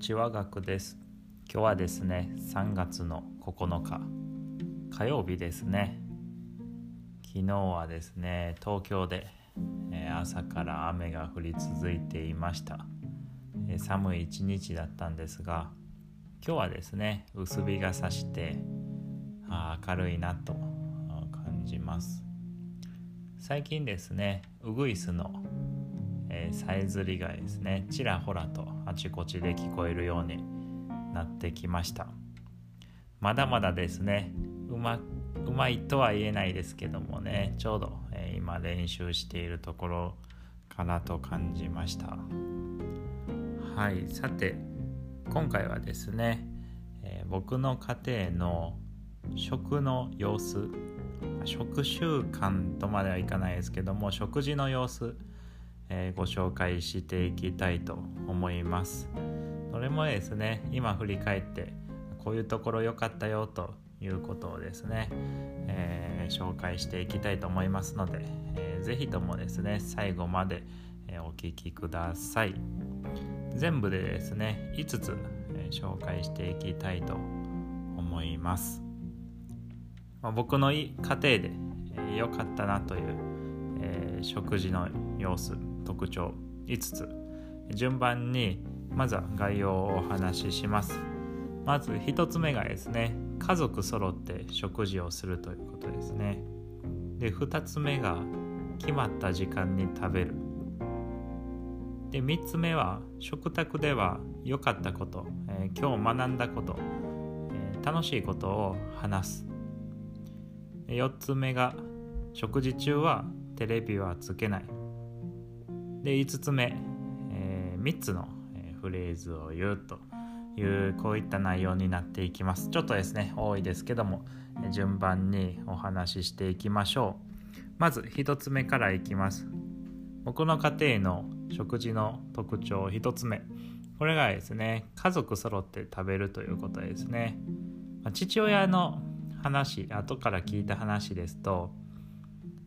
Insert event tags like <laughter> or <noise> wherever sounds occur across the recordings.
ちは学です。今日はですね3月の9日。火曜日ですね。昨日はですね東京で、朝から雨が降り続いていました、寒い一日だったんですが今日はですね薄日がさして明るいなと感じます。最近ですねウグイスのえー、さえずりがですね。ちらほらとあちこちで聞こえるようになってきました。まだまだですね。うまうまいとは言えないですけどもね。ちょうど、えー、今練習しているところかなと感じました。はい。さて今回はですね、えー、僕の家庭の食の様子食習慣とまではいかないですけども食事の様子えー、ご紹介していきたいと思います。それもですね今振り返ってこういうところ良かったよということをですね、えー、紹介していきたいと思いますので、えー、ぜひともですね最後まで、お聴きください。全部でですね5つ、紹介していきたいと思います、まあ、僕の家庭で良、かったなという、え食事の様子。特徴5つ。順番にまずは概要をお話しします。まず1つ目がですね家族揃って食事をするということですね。で2つ目が決まった時間に食べる。で3つ目は食卓では良かったこと、えー、今日学んだこと、えー、楽しいことを話す。4つ目が食事中はテレビはつけない。で5つ目、えー、3つのフレーズを言うというこういった内容になっていきます。ちょっとですね多いですけども順番にお話ししていきましょう。まず1つ目からいきます。僕の家庭の食事の特徴1つ目。これがですね家族揃って食べるということですね。父親の話後から聞いた話ですと、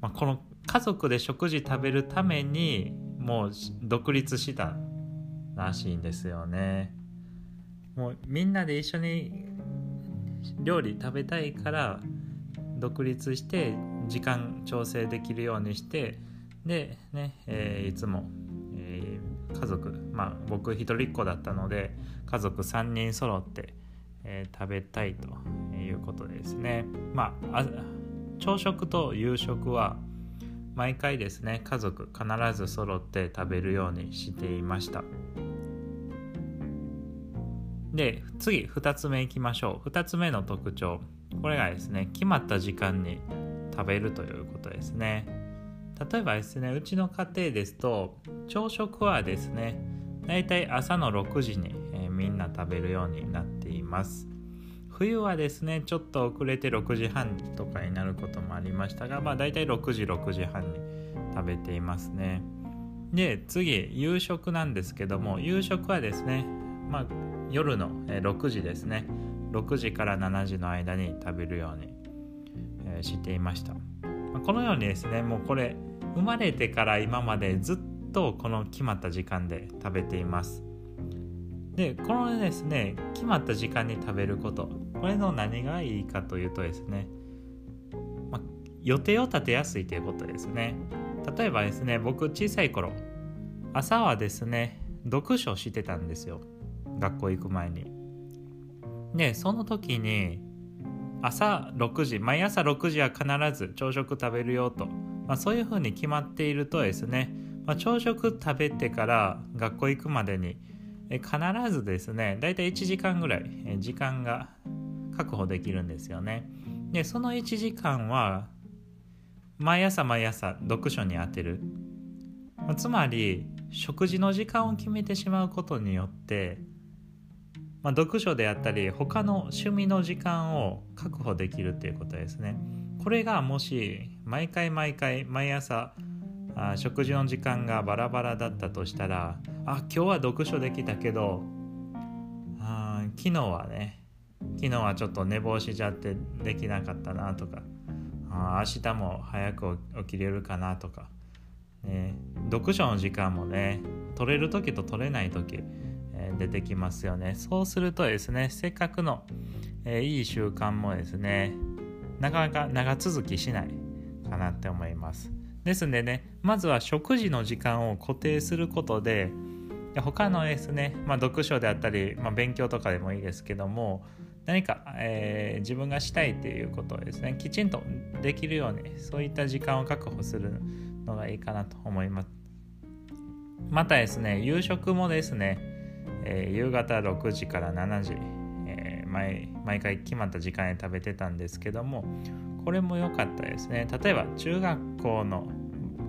まあ、この家族で食事食べるためにもう独立したらしいんですよね。もうみんなで一緒に料理食べたいから独立して時間調整できるようにしてでね、えー、いつも、えー、家族まあ僕一人っ子だったので家族3人揃って、えー、食べたいということですね。まあ朝食と夕食は毎回ですね家族必ず揃って食べるようにしていました。で次2つ目いきましょう。2つ目の特徴。これがですね決まった時間に食べるということですね。例えばですねうちの家庭ですと朝食はですねだいたい朝の6時に、えー、みんな食べるようになっています。冬はですねちょっと遅れて6時半とかになることもありましたがまあ大体6時6時半に食べていますね。で次夕食なんですけども夕食はですねまあ夜の6時ですね。6時から7時の間に食べるようにしていました。このようにですねもうこれ生まれてから今までずっとこの決まった時間で食べています。でこのですね決まった時間に食べることこれの何がいいかというとですね、ま予定を立てやすいということですね。例えばですね僕小さい頃朝はですね読書してたんですよ。学校行く前に。でその時に朝6時毎朝6時は必ず朝食食べるよと、まあ、そういうふうに決まっているとですね、まあ、朝食食べてから学校行くまでに必ずですねだいたい1時間ぐらい時間が確保できるんですよね。でその1時間は毎朝毎朝読書に充てる。つまり食事の時間を決めてしまうことによって、まあ、読書であったり他の趣味の時間を確保できるっていうことですね。これがもし毎回毎回毎朝あ食事の時間がバラバラだったとしたらあ今日は読書できたけどあ昨日はね昨日はちょっと寝坊しちゃってできなかったなとかあ明日も早く起きれるかなとか、ね、読書の時間もね取れる時と取れない時、えー、出てきますよね。そうするとですねせっかくの、えー、いい習慣もですねなかなか長続きしないかなって思います。ですんでねまずは食事の時間を固定することで他のですね、まあ、読書であったり、まあ、勉強とかでもいいですけども何か、えー、自分がしたいっていうことをですねきちんとできるようにそういった時間を確保するのがいいかなと思います。またですね夕食もですね、えー、夕方6時から7時、えー、毎毎回決まった時間に食べてたんですけどもこれも良かったですね。例えば中学校の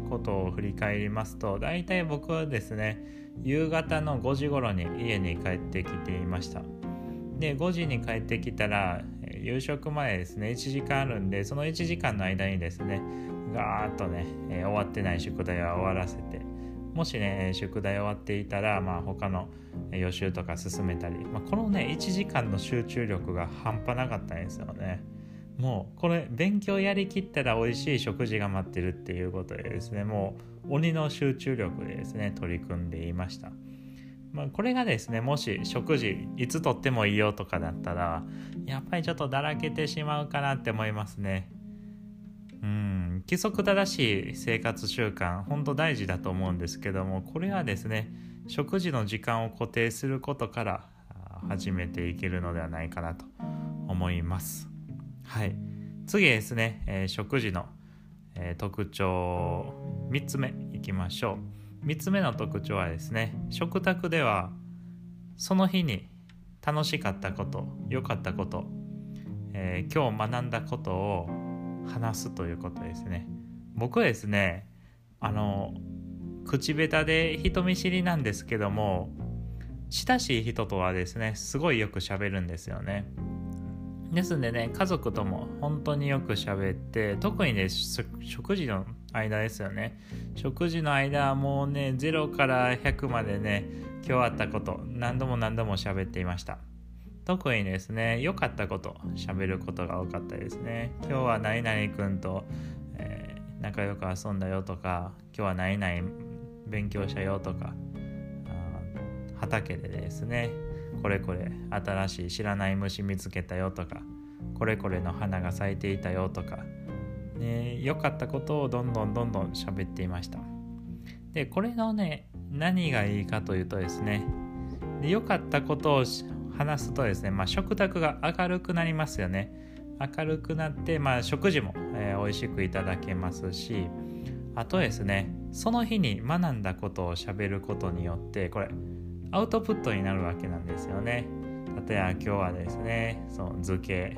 ことを振り返りますと大体僕はですね夕方の5時頃に家に帰ってきていました。で5時に帰ってきたら夕食前ですね1時間あるんでその1時間の間にですねガーッとね、え、終わってない宿題は終わらせてもしね宿題終わっていたら、まあ、他の予習とか進めたり、まあ、このね1時間の集中力が半端なかったんですよね。もうこれ勉強やりきったら美味しい食事が待ってるっていうことでですねもう鬼の集中力でですね取り組んでいました。まあ、これがですねもし食事いつとってもいいよとかだったらやっぱりちょっとだらけてしまうかなって思いますね。うん規則正しい生活習慣本当大事だと思うんですけどもこれはですね食事の時間を固定することから始めていけるのではないかなと思います。はい。次ですね、えー、食事の、えー、特徴3つ目いきましょう。3つ目の特徴はですね食卓ではその日に楽しかったこと良かったこと、えー、今日学んだことを話すということですね。僕はですねあの口下手で人見知りなんですけども親しい人とはですねすごいよく喋るんですよね。ですんでね家族とも本当によく喋って特にね食事の間ですよね。食事の間はもうね0から100までね今日あったこと何度も何度も喋っていました。特にですね良かったこと喋ることが多かったですね。今日は何々くんと、えー、仲良く遊んだよとか今日は何々勉強したよとか畑でですねこれこれ新しい知らない虫見つけたよとかこれこれの花が咲いていたよとかね、良かったことをどんどんどんどん喋っていました。でこれのね何がいいかというとですね良かったことを話すとですね、まあ、食卓が明るくなりますよね。明るくなって、まあ、食事も、えー、美味しくいただけますしあとですねその日に学んだことをしゃべることによってこれアウトプットになるわけなんですよね。例えば今日はですねその図形。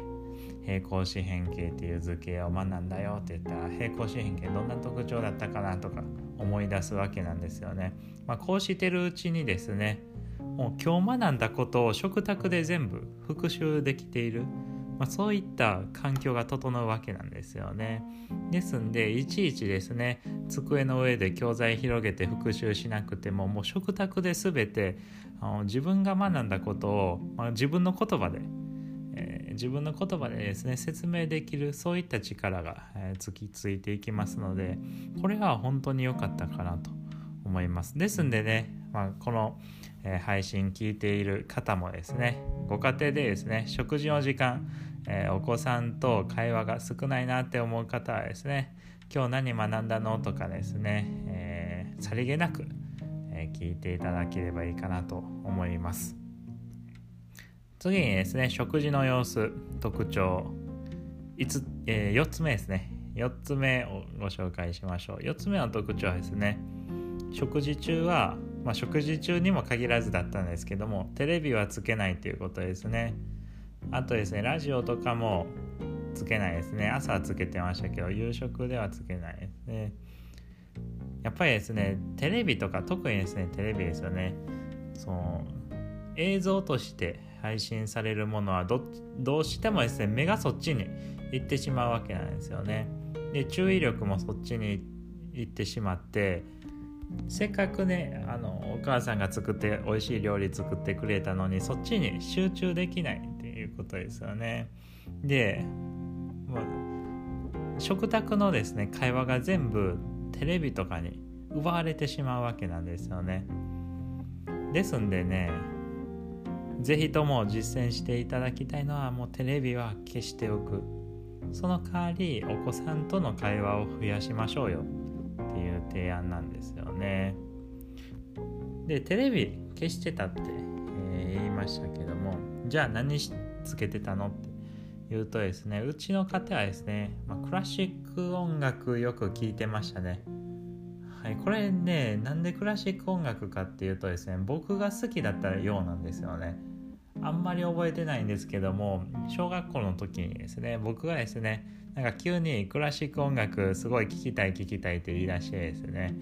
平行四辺形っていう図形を学んだよって言ったら平行四辺形どんな特徴だったかな？とか思い出すわけなんですよね。まあ、こうしてるうちにですねもう今日学んだことを食卓で全部復習できている、まあ、そういった環境が整うわけなんですよね。ですんでいちいちですね机の上で教材広げて復習しなくてももう食卓で全てあの自分が学んだことを、まあ、自分の言葉で自分の言葉でですね説明できるそういった力が、えー、つきついていきますのでこれは本当に良かったかなと思いますですんでね、まあ、この、えー、配信聞いている方もですねご家庭でですね食事の時間、えー、お子さんと会話が少ないなって思う方はですね今日何学んだのとかですね、えさりげなく、え聞いていただければいいかなと思います。次にですね食事の様子特徴。5,、えー、4つ目ですね。4つ目をご紹介しましょう。4つ目の特徴はですね食事中は、まあ、食事中にも限らずだったんですけどもテレビはつけないということですね。あとですねラジオとかもつけないですね。朝はつけてましたけど夕食ではつけないですね。やっぱりですねテレビとか特にですねテレビですよね。その映像として配信されるものはどどうしてもですね目がそっちに行ってしまうわけなんですよね。で注意力もそっちに行ってしまってせっかくねあのお母さんが作って美味しい料理作ってくれたのにそっちに集中できないっていうことですよね。で、まあ、食卓のですね会話が全部テレビとかに奪われてしまうわけなんですよね。ですんでね是非とも実践していただきたいのはもうテレビは消しておく。その代わりお子さんとの会話を増やしましょうよ。っていう提案なんですよね。でテレビ消してたって、えー、言いましたけどもじゃあ何つけてたのって言うとですねうちの家庭はですね、まあ、クラシック音楽よく聴いてましたね。はい、これねなんでクラシック音楽かっていうとですね僕が好きだったようなんですよね。あんまり覚えてないんですけども小学校の時にですね僕がですねなんか急にクラシック音楽すごい聴きたい聴きたいって言い出してですね。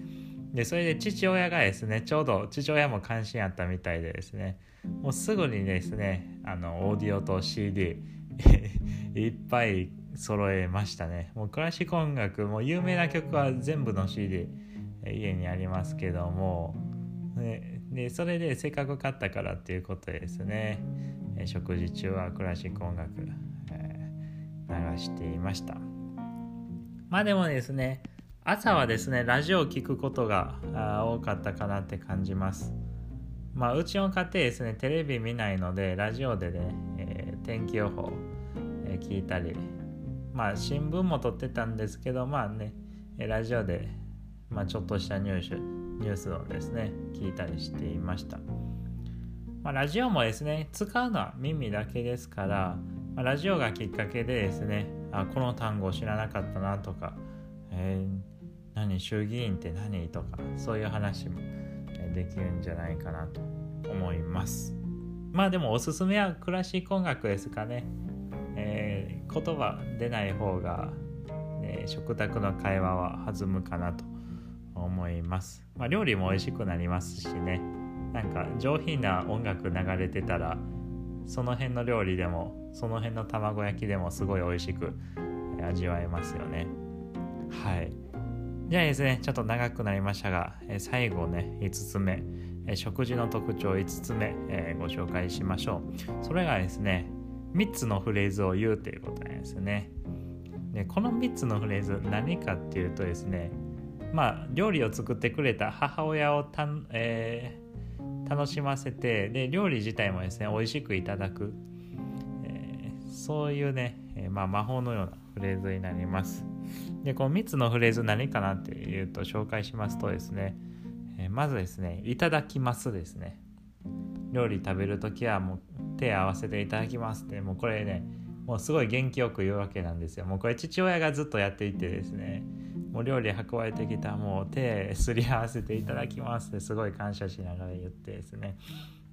でそれで父親がですねちょうど父親も関心あったみたいでですね。もうすぐにですねあのオーディオと CD <laughs> いっぱい揃えましたね。もうクラシック音楽もう有名な曲は全部の CD 家にありますけども、ね、でそれでせっかく買ったからっていうことですね。食事中はクラシック音楽、えー、流していました。まあでもですね朝はですねラジオを聞くことが多かったかなって感じます。まあうちの家庭ですねテレビ見ないのでラジオでね、えー、天気予報、えー、聞いたり。まあ新聞も撮ってたんですけどまあねラジオでまあ、ちょっとしたニュースニュースをですね聞いたりしていました、まあ、ラジオもですね使うのは耳だけですから、まあ、ラジオがきっかけでですねあこの単語知らなかったなとか、えー、何衆議院って何とかそういう話もできるんじゃないかなと思います。まあでもおすすめはクラシック音楽ですかね、えー、言葉出ない方が、ね、食卓の会話は弾むかなと思います、まあ、料理も美味しくなりますしね。なんか上品な音楽流れてたらその辺の料理でもその辺の卵焼きでもすごい美味しく味わえますよね。はい。じゃあですねちょっと長くなりましたが最後ね5つ目。食事の特徴5つ目、えー、ご紹介しましょう。それがですね3つのフレーズを言うということなんですね。でこの3つのフレーズ何かっていうとですねまあ料理を作ってくれた母親をた、えー、楽しませてで料理自体もですね美味しくいただく、えー、そういうね、えー、まあ、魔法のようなフレーズになります。でこの3つのフレーズ何かなっていうと紹介しますとですね、えまずですねいただきますですね。料理食べる時はもう手合わせていただきますってもうこれねもうすごい元気よく言うわけなんですよ。もうこれ父親がずっとやっていてですねもう料理運ばれてきたもう手すり合わせていただきますってすごい感謝しながら言ってですね。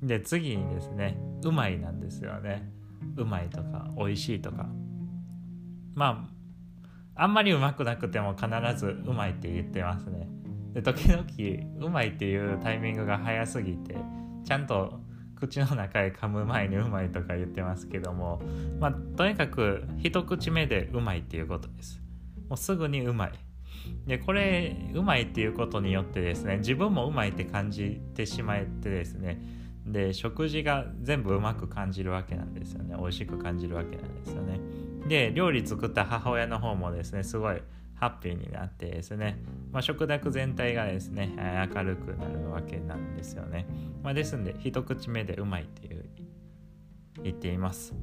で次にですねうまいなんですよね。うまいとか美味しいとか。まああんまりうまくなくても必ずうまいって言ってますね。で時々うまいっていうタイミングが早すぎてちゃんと口の中へ噛む前にうまいとか言ってますけどもまあとにかく一口目でうまいっていうことです。もうすぐにうまい。でこれうまいっていうことによってですね自分もうまいって感じてしまってですねで食事が全部うまく感じるわけなんですよね。美味しく感じるわけなんですよね。で料理作った母親の方もですねすごいハッピーになってですね、まあ、食卓全体がですね明るくなるわけなんですよね、まあ、ですんで一口目でうまいっていう言っています。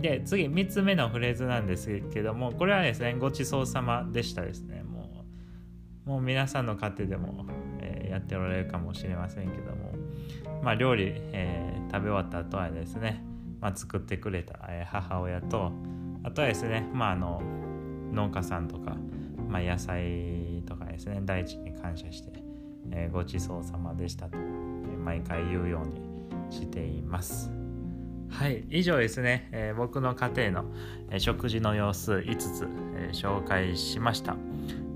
で次3つ目のフレーズなんですけどもこれはですねごちそうさまでしたですね。もう皆さんの家庭でも、えー、やっておられるかもしれませんけども、まあ、料理、えー、食べ終わった後はですね、まあ、作ってくれた、えー、母親とあとはですね、まあ、あの農家さんとか、まあ、野菜とかですね大地に感謝して、えー、ごちそうさまでしたと、えー、毎回言うようにしています。はい、以上ですね、えー、僕の家庭の、えー、食事の様子5つ、えー、紹介しました。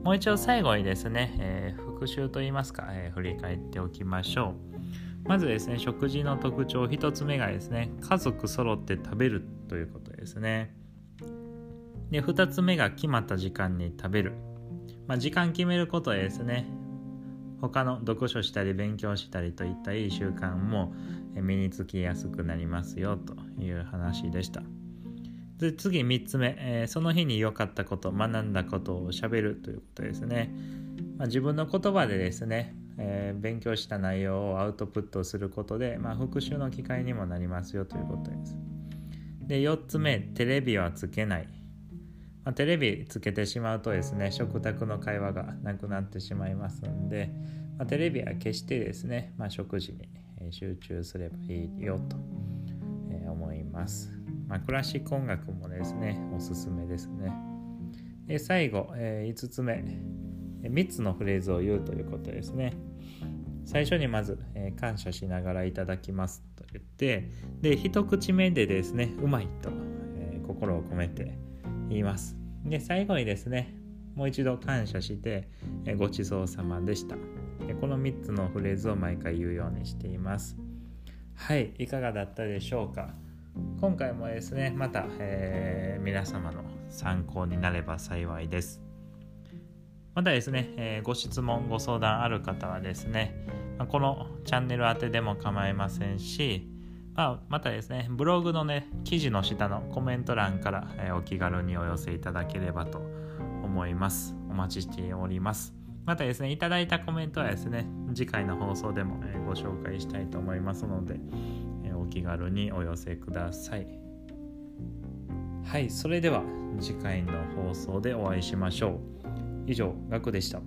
もう一度最後にですね、えー、復習といいますか、えー、振り返っておきましょう。まずですね、食事の特徴1つ目がですね、家族揃って食べるということですね。で、2つ目が決まった時間に食べる。まあ、時間決めることでですね、他の読書したり勉強したりといったいい習慣も身につきやすくなりますよという話でした。で次3つ目、えー、その日に良かったこと学んだことをしゃべるということですね、まあ、自分の言葉でですねえー、勉強した内容をアウトプットすることで、まあ、復習の機会にもなりますよということです。で4つ目。テレビはつけない、まあ、テレビつけてしまうとですね食卓の会話がなくなってしまいますんで、まあ、テレビは消してですね、ま、食事に集中すればいいよと思います、まあ、クラシック音楽もですねおすすめですね。で最後、え5つ目。3つのフレーズを言うということですね。最初にまず、えー、感謝しながらいただきます。と言ってで一口目でですねうまいと、えー、心を込めて言います。で最後にですねもう一度感謝して、えー、ごちそうさまでした。でこの3つのフレーズを毎回言うようにしています。はいいかがだったでしょうか？今回もですねまた、えー、皆様の参考になれば幸いです。またですね、えー、ご質問ご相談ある方はですね、このチャンネル宛てでも構いませんし、まあ、またですねブログのね記事の下のコメント欄から、えー、お気軽にお寄せいただければと思います。お待ちしております。またですねいただいたコメントはですね次回の放送でも、え、ご紹介したいと思いますので、お気軽にお寄せくださいはいそれでは次回の放送でお会いしましょう以上、ガクでした。